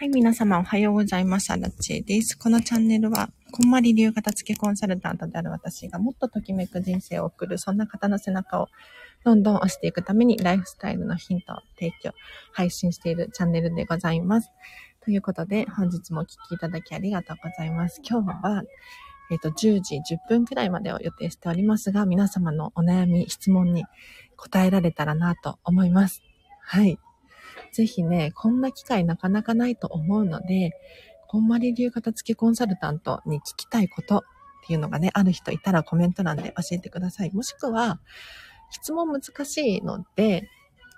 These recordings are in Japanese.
はい、皆様おはようございます。アラチェです。このチャンネルは、こんまり流片付けコンサルタントである私がもっとときめく人生を送る、そんな方の背中をどんどん押していくために、ライフスタイルのヒントを提供、配信しているチャンネルでございます。ということで、本日もお聴きいただきありがとうございます。今日は、えっ、ー、と、10時10分くらいまでを予定しておりますが、皆様のお悩み、質問に答えられたらなと思います。はい。ぜひね、こんな機会なかなかないと思うので、こんまり流片付けコンサルタントに聞きたいことっていうのがね、ある人いたらコメント欄で教えてください。もしくは、質問難しいので、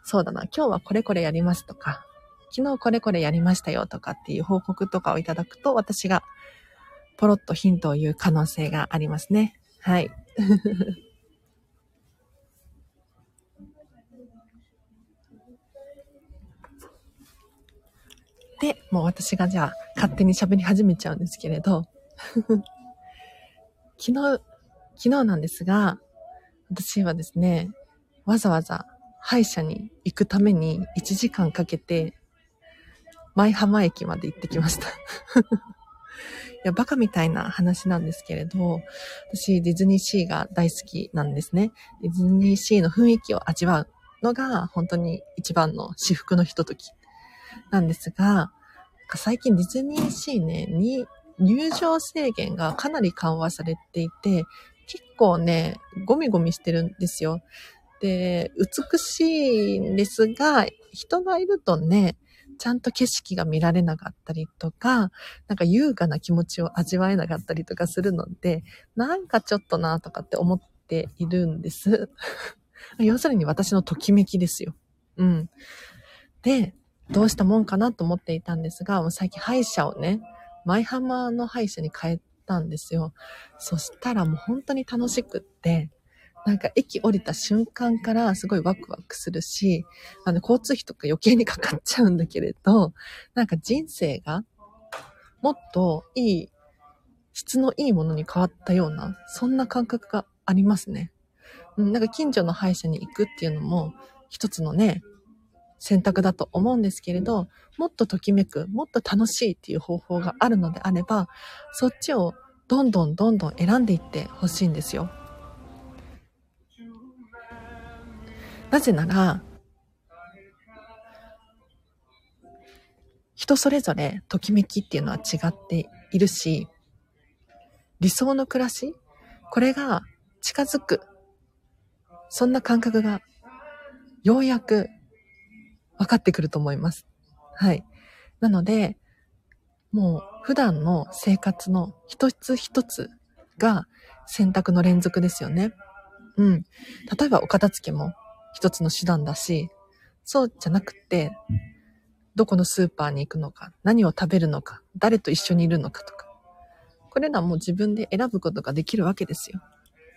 そうだな、今日はこれこれやりますとか、昨日これこれやりましたよとかっていう報告とかをいただくと、私がポロッとヒントを言う可能性がありますね。はい。で、もう私がじゃあ勝手に喋り始めちゃうんですけれど、昨日、昨日なんですが、私はですね、わざわざ歯医者に行くために1時間かけて、舞浜駅まで行ってきました。いや、バカみたいな話なんですけれど、私ディズニーシーが大好きなんですね。ディズニーシーの雰囲気を味わうのが本当に一番の至福のひとときなんですが、最近ディズニーシーね、に入場制限がかなり緩和されていて、結構ね、ゴミゴミしてるんですよ。で、美しいんですが、人がいるとね、ちゃんと景色が見られなかったりとか、なんか優雅な気持ちを味わえなかったりとかするので、なんかちょっとなとかって思っているんです。要するに私のときめきですよ。うん。で、どうしたもんかなと思っていたんですが、もう最近歯医者をね、舞浜の歯医者に変えたんですよ。そしたらもう本当に楽しくって、なんか駅降りた瞬間からすごいワクワクするし、あの交通費とか余計にかかっちゃうんだけれど、なんか人生がもっといい、質のいいものに変わったような、そんな感覚がありますね。うん、なんか近所の歯医者に行くっていうのも、一つのね、選択だと思うんですけれど、もっとときめく、もっと楽しいっていう方法があるのであれば、そっちをどんどんどんどん選んでいってほしいんですよ。なぜなら、人それぞれときめきっていうのは違っているし、理想の暮らしこれが近づく。そんな感覚がようやく分かってくると思います。はい。なので、もう普段の生活の一つ一つが選択の連続ですよね。うん。例えばお片付けも一つの手段だし、そうじゃなくて、どこのスーパーに行くのか、何を食べるのか、誰と一緒にいるのかとか。これらも自分で選ぶことができるわけですよ。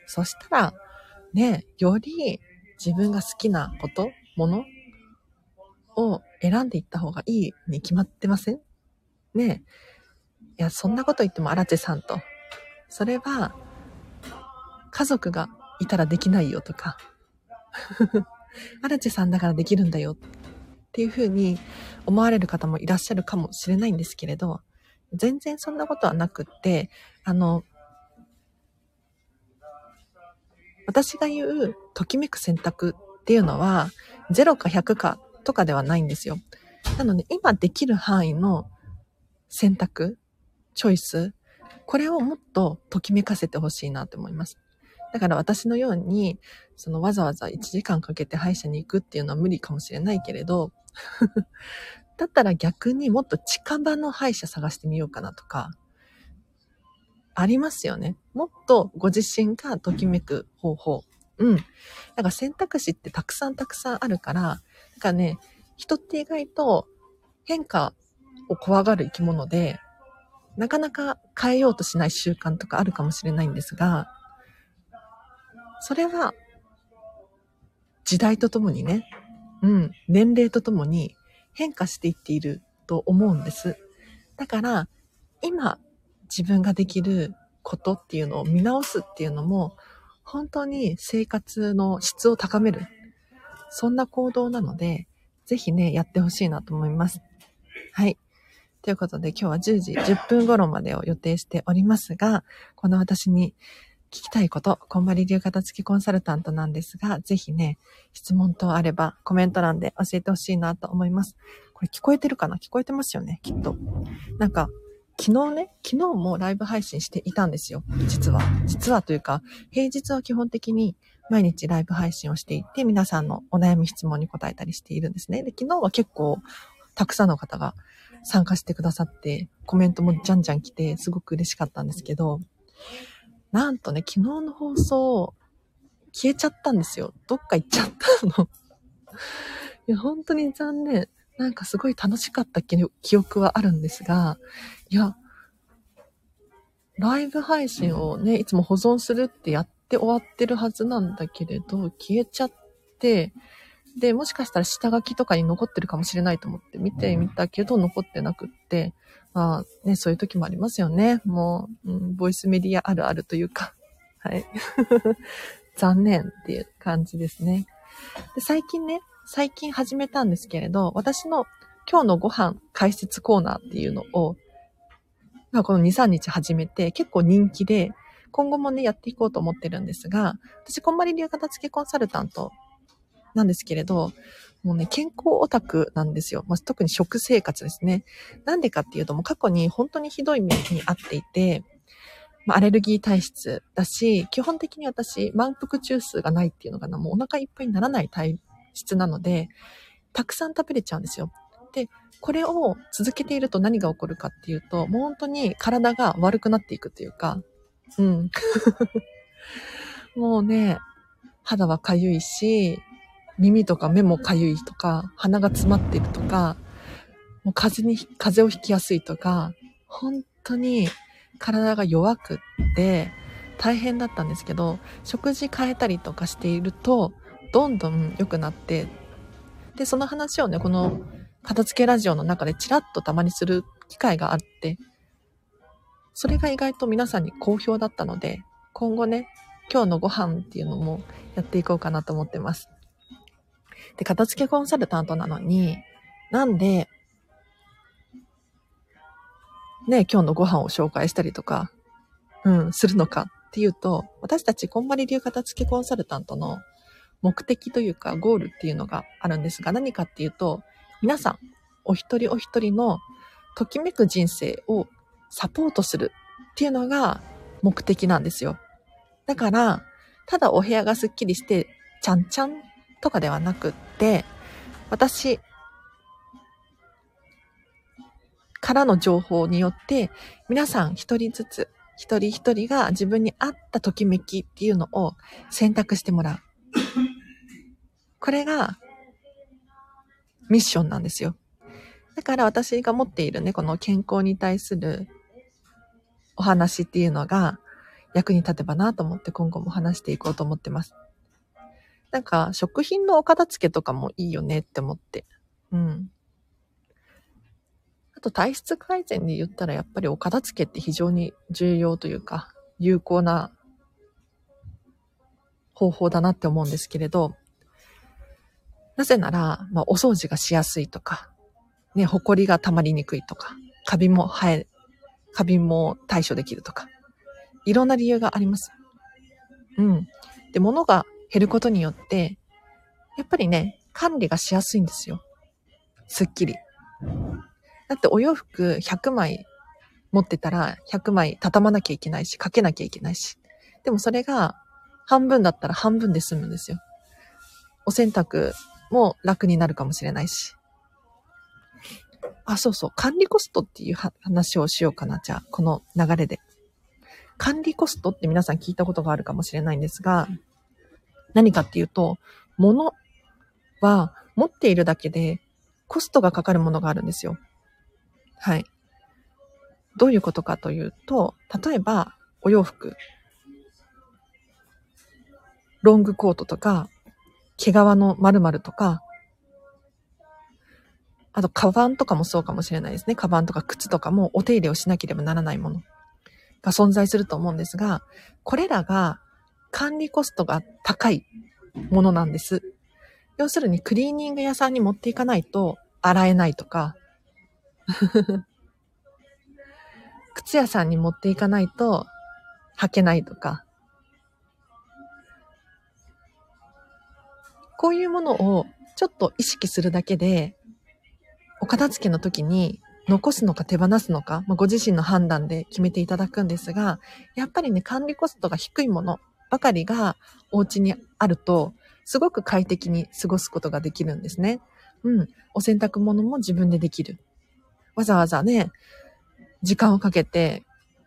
そしたら、ね、より自分が好きなこと、ものを選んでいった方がいいに決まってません？ねえ。いや、そんなこと言っても荒地さんと。それは、家族がいたらできないよとか、荒地さんだからできるんだよっていうふうに思われる方もいらっしゃるかもしれないんですけれど、全然そんなことはなくって、あの、私が言うときめく選択っていうのは、0か100かとかではないんですよ。なので、今できる範囲の選択、チョイス、これをもっとときめかせてほしいなと思います。だから私のように、そのわざわざ1時間かけて歯医者に行くっていうのは無理かもしれないけれど、だったら逆にもっと近場の歯医者探してみようかなとか、ありますよね。もっとご自身がときめく方法。うん。だから選択肢ってたくさんたくさんあるから、かね、人って意外と変化を怖がる生き物で、なかなか変えようとしない習慣とかあるかもしれないんですが、それは時代とともにね、うん、年齢とともに変化していっていると思うんです。だから、今自分ができることっていうのを見直すっていうのも、本当に生活の質を高めるそんな行動なので、ぜひね、やってほしいなと思います。はい。ということで今日は10時10分頃までを予定しておりますが、この私に聞きたいこと、こんまり流片付きコンサルタントなんですが、ぜひね、質問等あればコメント欄で教えてほしいなと思います。これ聞こえてるかな？聞こえてますよね？きっと。なんか、昨日ね、昨日もライブ配信していたんですよ。実は。実はというか、平日は基本的に毎日ライブ配信をしていて、皆さんのお悩み質問に答えたりしているんですね。で、昨日は結構たくさんの方が参加してくださって、コメントもじゃんじゃん来て、すごく嬉しかったんですけど、なんとね、昨日の放送、消えちゃったんですよ。どっか行っちゃったの。いや、本当に残念。なんかすごい楽しかった記憶はあるんですが、いや、ライブ配信をね、いつも保存するってやって終わってるはずなんだけれど、消えちゃって、で、もしかしたら下書きとかに残ってるかもしれないと思って見てみたけど、残ってなくって、まあね、そういう時もありますよね。もう、うん、ボイスメディアあるあるというか、はい。残念っていう感じですね。で、最近ね、最近始めたんですけれど、私の今日のご飯解説コーナーっていうのを、まこの2、3日始めて結構人気で、今後もね、やっていこうと思ってるんですが、私、こんまり流片付けコンサルタントなんですけれど、もうね、健康オタクなんですよ。まあ、特に食生活ですね。なんでかっていうと、もう過去に本当にひどい目に遭っていて、まあ、アレルギー体質だし、基本的に私、満腹中枢がないっていうのかな、もうお腹いっぱいにならない体質なので、たくさん食べれちゃうんですよ。で、これを続けていると何が起こるかっていうと、もう本当に体が悪くなっていくっていうか、うん。もうね、肌はかゆいし、耳とか目もかゆいとか、鼻が詰まってるとか、もう風に、風邪をひきやすいとか、本当に体が弱くって大変だったんですけど、食事変えたりとかしていると、どんどん良くなって、で、その話をね、この片付けラジオの中でチラッとたまにする機会があって、それが意外と皆さんに好評だったので、今後ね、今日のご飯っていうのもやっていこうかなと思ってます。で、片付けコンサルタントなのに、なんで、ね、今日のご飯を紹介したりとか、うん、するのかっていうと、私たちこんまり流片付けコンサルタントの目的というかゴールっていうのがあるんですが、何かっていうと、皆さん、お一人お一人のときめく人生をサポートするっていうのが目的なんですよ。だから、ただお部屋がスッキリして、ちゃんちゃんとかではなくって、私からの情報によって、皆さん一人ずつ、一人一人が自分に合ったときめきっていうのを選択してもらう。これがミッションなんですよ。だから私が持っているね、この健康に対するお話っていうのが役に立てばなと思って今後も話していこうと思ってます。なんか、食品のお片付けとかもいいよねって思って。うん。あと、体質改善で言ったら、やっぱりお片付けって非常に重要というか、有効な方法だなって思うんですけれど、なぜなら、まあ、お掃除がしやすいとか、ね、埃が溜まりにくいとか、カビも生え、カビも対処できるとか、いろんな理由があります。うん。で、物が減ることによって、やっぱりね、管理がしやすいんですよ。すっきり。だってお洋服100枚持ってたら100枚畳まなきゃいけないし、かけなきゃいけないし。でもそれが半分だったら半分で済むんですよ。お洗濯も楽になるかもしれないし。あ、そうそう。管理コストっていう話をしようかな。じゃあ、この流れで。管理コストって皆さん聞いたことがあるかもしれないんですが、何かっていうと、物は持っているだけでコストがかかるものがあるんですよ。はい。どういうことかというと、例えばお洋服、ロングコートとか、毛皮の〇〇とか、あと、カバンとかもそうかもしれないですね。カバンとか靴とかもお手入れをしなければならないものが存在すると思うんですが、これらが管理コストが高いものなんです。要するにクリーニング屋さんに持っていかないと洗えないとか、靴屋さんに持っていかないと履けないとか、こういうものをちょっと意識するだけで、お片付けの時に残すのか手放すのか、まあ、ご自身の判断で決めていただくんですが、やっぱりね、管理コストが低いものばかりがお家にあると、すごく快適に過ごすことができるんですね。うん。お洗濯物も自分でできる。わざわざね、時間をかけて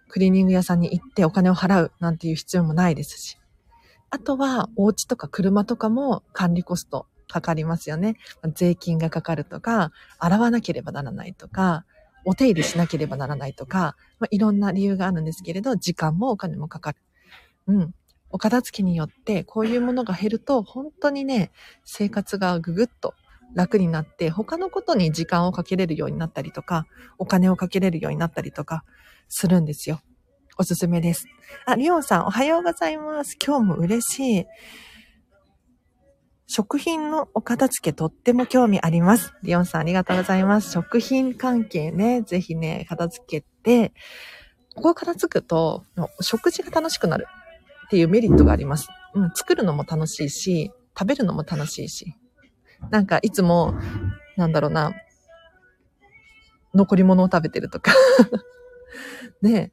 クリーニング屋さんに行ってお金を払うなんていう必要もないですし。あとは、お家とか車とかも管理コストかかりますよね。税金がかかるとか、洗わなければならないとか、お手入れしなければならないとか、まあ、いろんな理由があるんですけれど、時間もお金もかかる。うん。お片付けによってこういうものが減ると、本当にね、生活がぐぐっと楽になって、他のことに時間をかけれるようになったりとか、お金をかけれるようになったりとかするんですよ。おすすめです。あ、リオンさんおはようございます。今日も嬉しい。食品のお片付けとっても興味あります。リオンさんありがとうございます。食品関係ね、ぜひね、片付けて、ここを片付くと、食事が楽しくなるっていうメリットがあります。うん、作るのも楽しいし、食べるのも楽しいし。なんかいつも、なんだろうな、残り物を食べてるとか ね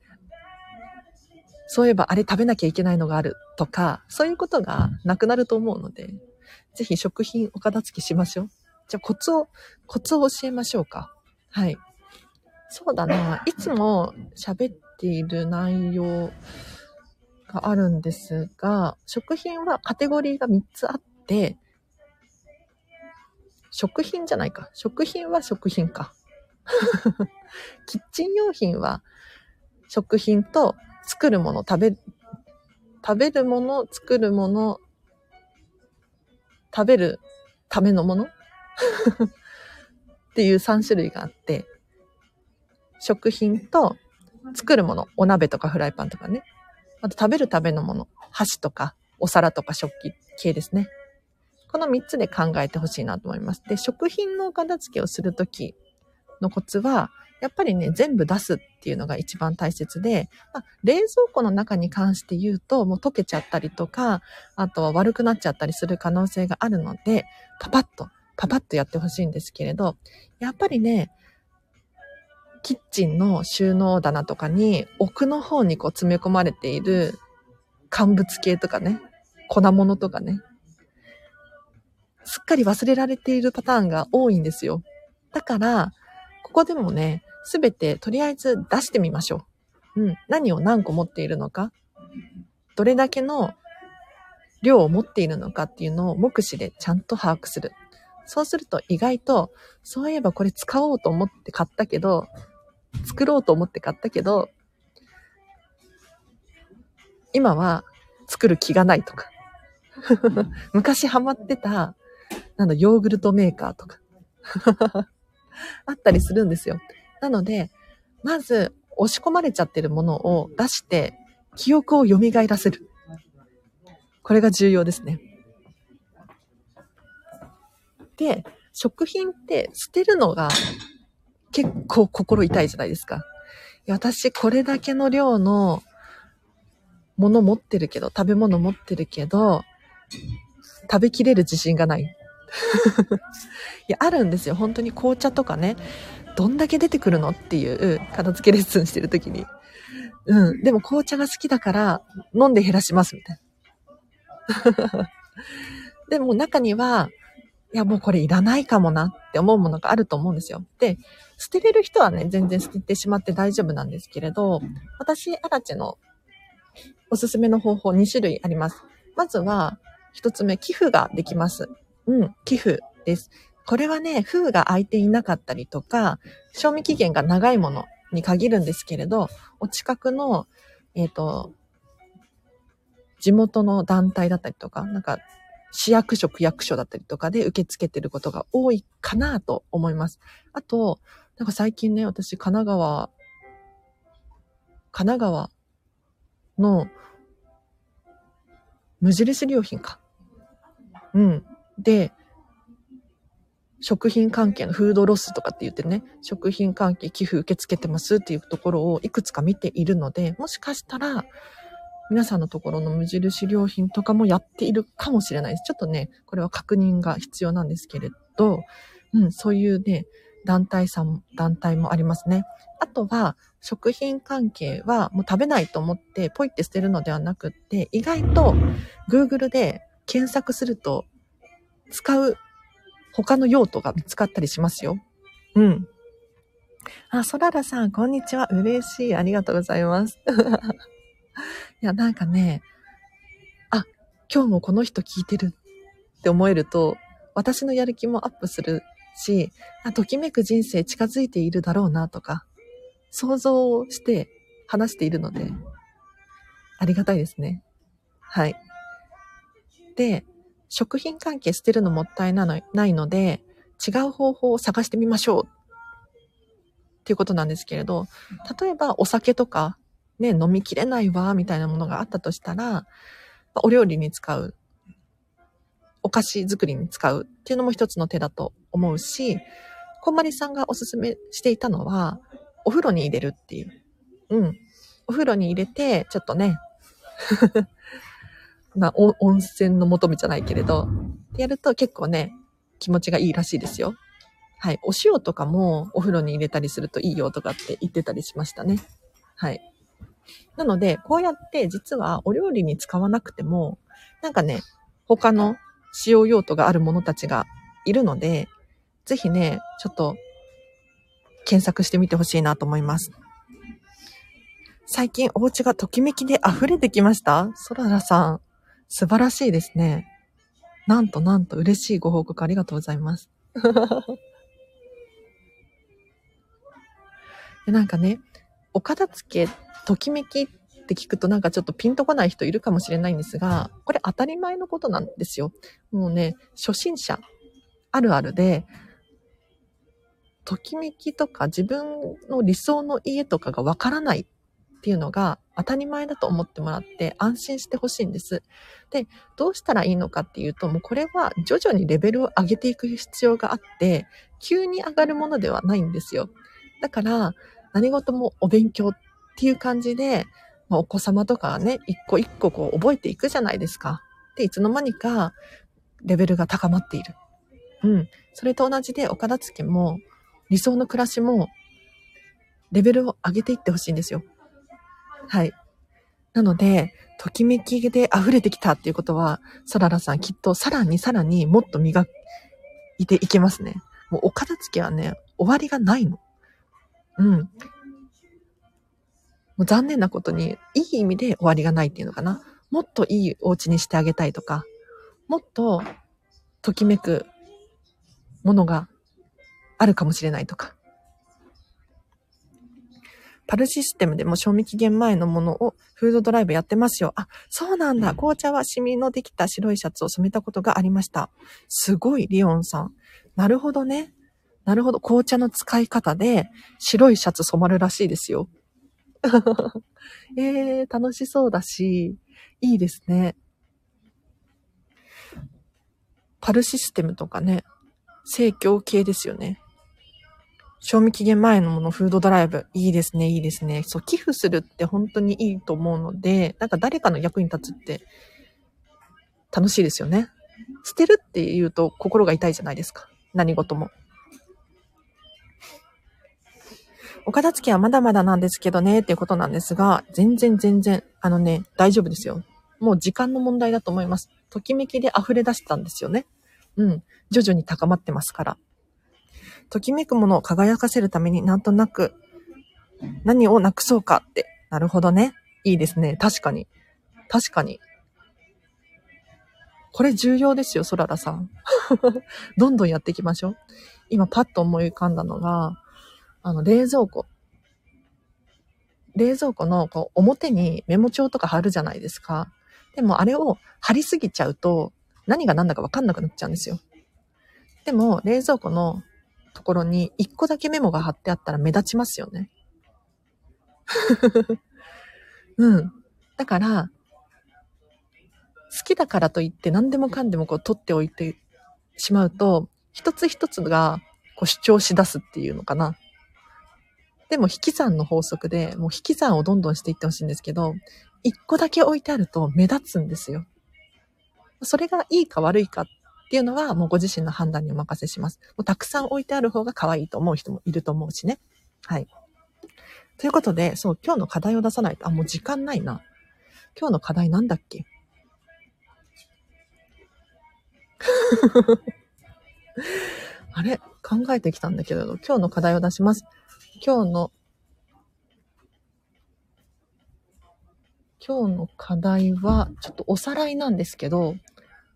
そういえばあれ食べなきゃいけないのがあるとか、そういうことがなくなると思うので、ぜひ食品お片付けしましょう。じゃあコツを、コツを教えましょうか。はい。そうだな。いつも喋っている内容があるんですが、食品はカテゴリーが3つあって、食品じゃないか。食品は食品か。キッチン用品は食品と作るもの、食べ、食べるもの、作るもの、食べるためのもの？っていう3種類があって、食品と作るもの、お鍋とかフライパンとかね。あと食べるためのもの、箸とかお皿とか食器系ですね。この3つで考えてほしいなと思います。で、食品のお片付けをするときのコツは、やっぱりね、全部出すっていうのが一番大切で、まあ、冷蔵庫の中に関して言うと、もう溶けちゃったりとか、あとは悪くなっちゃったりする可能性があるので、パパッと、パパッとやってほしいんですけれど、やっぱりね、キッチンの収納棚とかに奥の方にこう詰め込まれている乾物系とかね、粉物とかね、すっかり忘れられているパターンが多いんですよ。だから、ここでもね、すべてとりあえず出してみましょう。うん。何を何個持っているのか、どれだけの量を持っているのかっていうのを目視でちゃんと把握する。そうすると意外と、そういえばこれ使おうと思って買ったけど、作ろうと思って買ったけど、今は作る気がないとか。昔ハマってたなんだ、ヨーグルトメーカーとか あったりするんですよ。なので、まず、押し込まれちゃってるものを出して、記憶を蘇らせる。これが重要ですね。で、食品って捨てるのが結構心痛いじゃないですか。私これだけの量のもの持ってるけど、食べ物持ってるけど、食べきれる自信がない。いや、あるんですよ。本当に紅茶とかね、どんだけ出てくるのっていう片付けレッスンしてる時に。うん。でも紅茶が好きだから飲んで減らしますみたいな。でも中には、いやもうこれいらないかもなって思うものがあると思うんですよ。で、捨てれる人はね、全然捨ててしまって大丈夫なんですけれど、私、アラチのおすすめの方法2種類あります。まずは、一つ目、寄付ができます。うん、寄付です。これはね、封が開いていなかったりとか、賞味期限が長いものに限るんですけれど、お近くの、えっ、ー、と、地元の団体だったりとか、なんか、市役所、区役所だったりとかで受け付けてることが多いかなと思います。あと、なんか最近ね、私、神奈川、神奈川の無印良品か。うん。で、食品関係のフードロスとかって言ってね、食品関係寄付受け付けてますっていうところをいくつか見ているので、もしかしたら、皆さんのところの無印良品とかもやっているかもしれないです。ちょっとね、これは確認が必要なんですけれど、うん、そういうね、団体さん、団体もありますね。あとは、食品関係はもう食べないと思ってポイって捨てるのではなくって、意外と Google で検索すると使う他の用途が見つかったりしますよ。うん。あ、ソララさん、こんにちは。嬉しい。ありがとうございます。いや、なんかね、あ、今日もこの人聞いてるって思えると、私のやる気もアップするし、あ、ときめく人生近づいているだろうなとか、想像して話しているので、ありがたいですね。はい。で、食品関係捨てるのもったいないので、違う方法を探してみましょう。っていうことなんですけれど、例えばお酒とか、ね、飲みきれないわ、みたいなものがあったとしたら、お料理に使う、お菓子作りに使うっていうのも一つの手だと思うし、こんまりさんがおすすめしていたのは、お風呂に入れるっていう。うん。お風呂に入れて、ちょっとね、まあ、温泉の求めじゃないけれど、やると結構ね、気持ちがいいらしいですよ。はい。お塩とかもお風呂に入れたりするといいよとかって言ってたりしましたね。はい。なので、こうやって実はお料理に使わなくても、なんかね、他の使用用途があるものたちがいるので、ぜひね、ちょっと検索してみてほしいなと思います。最近お家がときめきで溢れてきました？ソララさん。素晴らしいですね。なんとなんと嬉しいご報告ありがとうございます。でなんかね、お片付け、ときめきって聞くとなんかちょっとピンとこない人いるかもしれないんですが、これ当たり前のことなんですよ。もうね、初心者あるあるで、ときめきとか自分の理想の家とかがわからないっていうのが当たり前だと思ってもらって安心してほしいんです。で、どうしたらいいのかっていうと、もうこれは徐々にレベルを上げていく必要があって、急に上がるものではないんですよ。だから、何事もお勉強っていう感じで、まあ、お子様とかね、一個一個こう覚えていくじゃないですか。で、いつの間にかレベルが高まっている。うん。それと同じで、お片付けも、理想の暮らしも、レベルを上げていってほしいんですよ。はい。なので、ときめきで溢れてきたっていうことは、ソララさんきっとさらにさらにもっと磨いていけますね。もうお片付けはね、終わりがないの。うん。もう残念なことに、いい意味で終わりがないっていうのかな。もっといいお家にしてあげたいとか、もっとときめくものがあるかもしれないとか。パルシステムでも賞味期限前のものをフードドライブやってますよ。あ、そうなんだ。紅茶はシミのできた白いシャツを染めたことがありました。すごい、リオンさん。なるほどね。なるほど。紅茶の使い方で白いシャツ染まるらしいですよ。えー、楽しそうだし、いいですね。パルシステムとかね、生協系ですよね。賞味期限前のもの、フードドライブ。いいですね、いいですね。そう、寄付するって本当にいいと思うので、なんか誰かの役に立つって楽しいですよね。捨てるって言うと心が痛いじゃないですか。何事も。お片付けはまだまだなんですけどね、っていうことなんですが、全然全然、あのね、大丈夫ですよ。もう時間の問題だと思います。ときめきで溢れ出したんですよね。うん。徐々に高まってますから。ときめくものを輝かせるためになんとなく何をなくそうかって。なるほどね。いいですね。確かに。確かに。これ重要ですよ、ソララさん。どんどんやっていきましょう。今パッと思い浮かんだのが、あの、冷蔵庫。冷蔵庫のこう表にメモ帳とか貼るじゃないですか。でもあれを貼りすぎちゃうと何が何だかわかんなくなっちゃうんですよ。でも冷蔵庫のところに一個だけメモが貼ってあったら目立ちますよね。うん。だから、好きだからといって何でもかんでもこう取っておいてしまうと、一つ一つがこう主張し出すっていうのかな。でも引き算の法則で、もう引き算をどんどんしていってほしいんですけど、一個だけ置いてあると目立つんですよ。それがいいか悪いかっっていうのはもうご自身の判断にお任せします。もうたくさん置いてある方が可愛いと思う人もいると思うしね。はい。ということで、そう、今日の課題を出さないと、あ、もう時間ないな。今日の課題なんだっけ？あれ？考えてきたんだけれど、今日の課題を出します。今日の、今日の課題は、ちょっとおさらいなんですけど、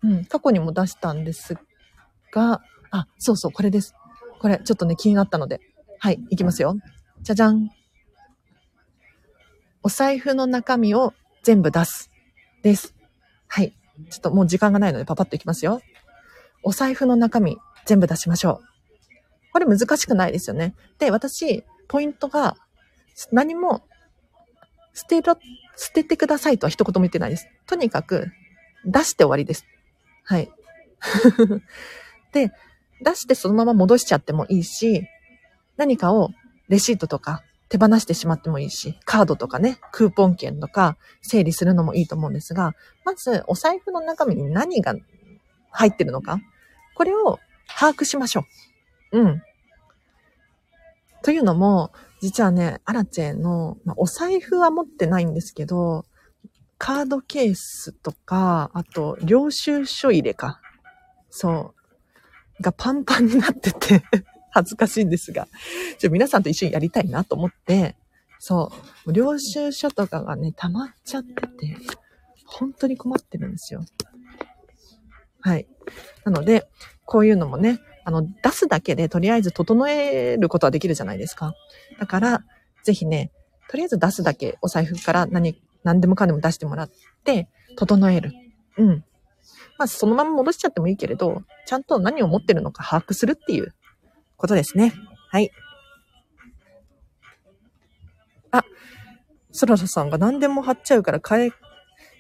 うん、過去にも出したんですが、あ、そうそう、これです。これ、ちょっとね、気になったので。はい、いきますよ。じゃじゃん。お財布の中身を全部出す。です。はい。ちょっともう時間がないのでパパッといきますよ。お財布の中身全部出しましょう。これ難しくないですよね。で、私、ポイントが何も捨てろ、捨ててくださいとは一言も言ってないです。とにかく出して終わりです。はい。で、出してそのまま戻しちゃってもいいし、何かをレシートとか手放してしまってもいいし、カードとかね、クーポン券とか整理するのもいいと思うんですが、まずお財布の中身に何が入ってるのか、これを把握しましょう。うん。というのも、実はね、アラチェの、まあ、お財布は持ってないんですけど、カードケースとか、あと、領収書入れか。そう。がパンパンになってて 恥ずかしいんですが、ちょ皆さんと一緒にやりたいなと思って、そう、領収書とかがね、溜まっちゃってて、本当に困ってるんですよ。はい。なので、こういうのもね、あの、出すだけでとりあえず整えることはできるじゃないですか。だから、ぜひね、とりあえず出すだけ、お財布から何、何でもかんでも出してもらって、整える。うん。まあ、そのまま戻しちゃってもいいけれど、ちゃんと何を持ってるのか把握するっていうことですね。はい。あ、ソララさんが何でも貼っちゃうから買い、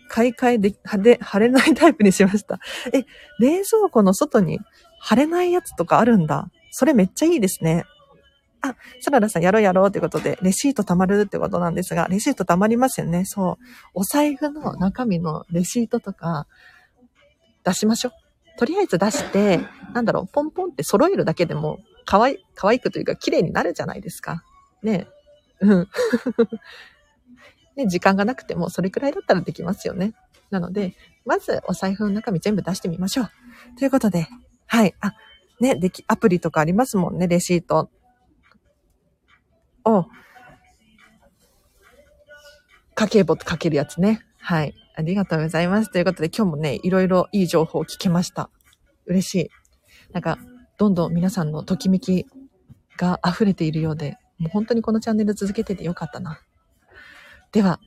買い替えで、で、貼れないタイプにしました。え、冷蔵庫の外に貼れないやつとかあるんだ。それめっちゃいいですね。あ、ソララさんやろうやろうってことで、レシート貯まるってことなんですが、レシート貯まりますよね。そう。お財布の中身のレシートとか、出しましょう。とりあえず出して、なんだろう、ポンポンって揃えるだけでも可愛い、可愛くというか綺麗になるじゃないですか。ねうん。ね、時間がなくてもそれくらいだったらできますよね。なので、まずお財布の中身全部出してみましょう。ということで、はい。あ、ね、でき、アプリとかありますもんね、レシート。を、家計簿とかけるやつね。はい。ありがとうございます。ということで今日もね、いろいろいい情報を聞けました。嬉しい。なんか、どんどん皆さんのときめきが溢れているようで、もう本当にこのチャンネル続けててよかったな。では、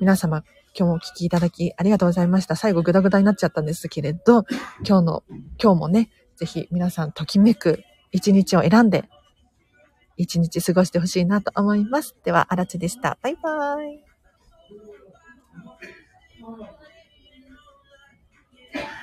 皆様、今日もお聞きいただきありがとうございました。最後グダグダになっちゃったんですけれど、今日の、今日もね、ぜひ皆さんときめく一日を選んで、一日過ごしてほしいなと思います。では、あらちでした。バイバイ。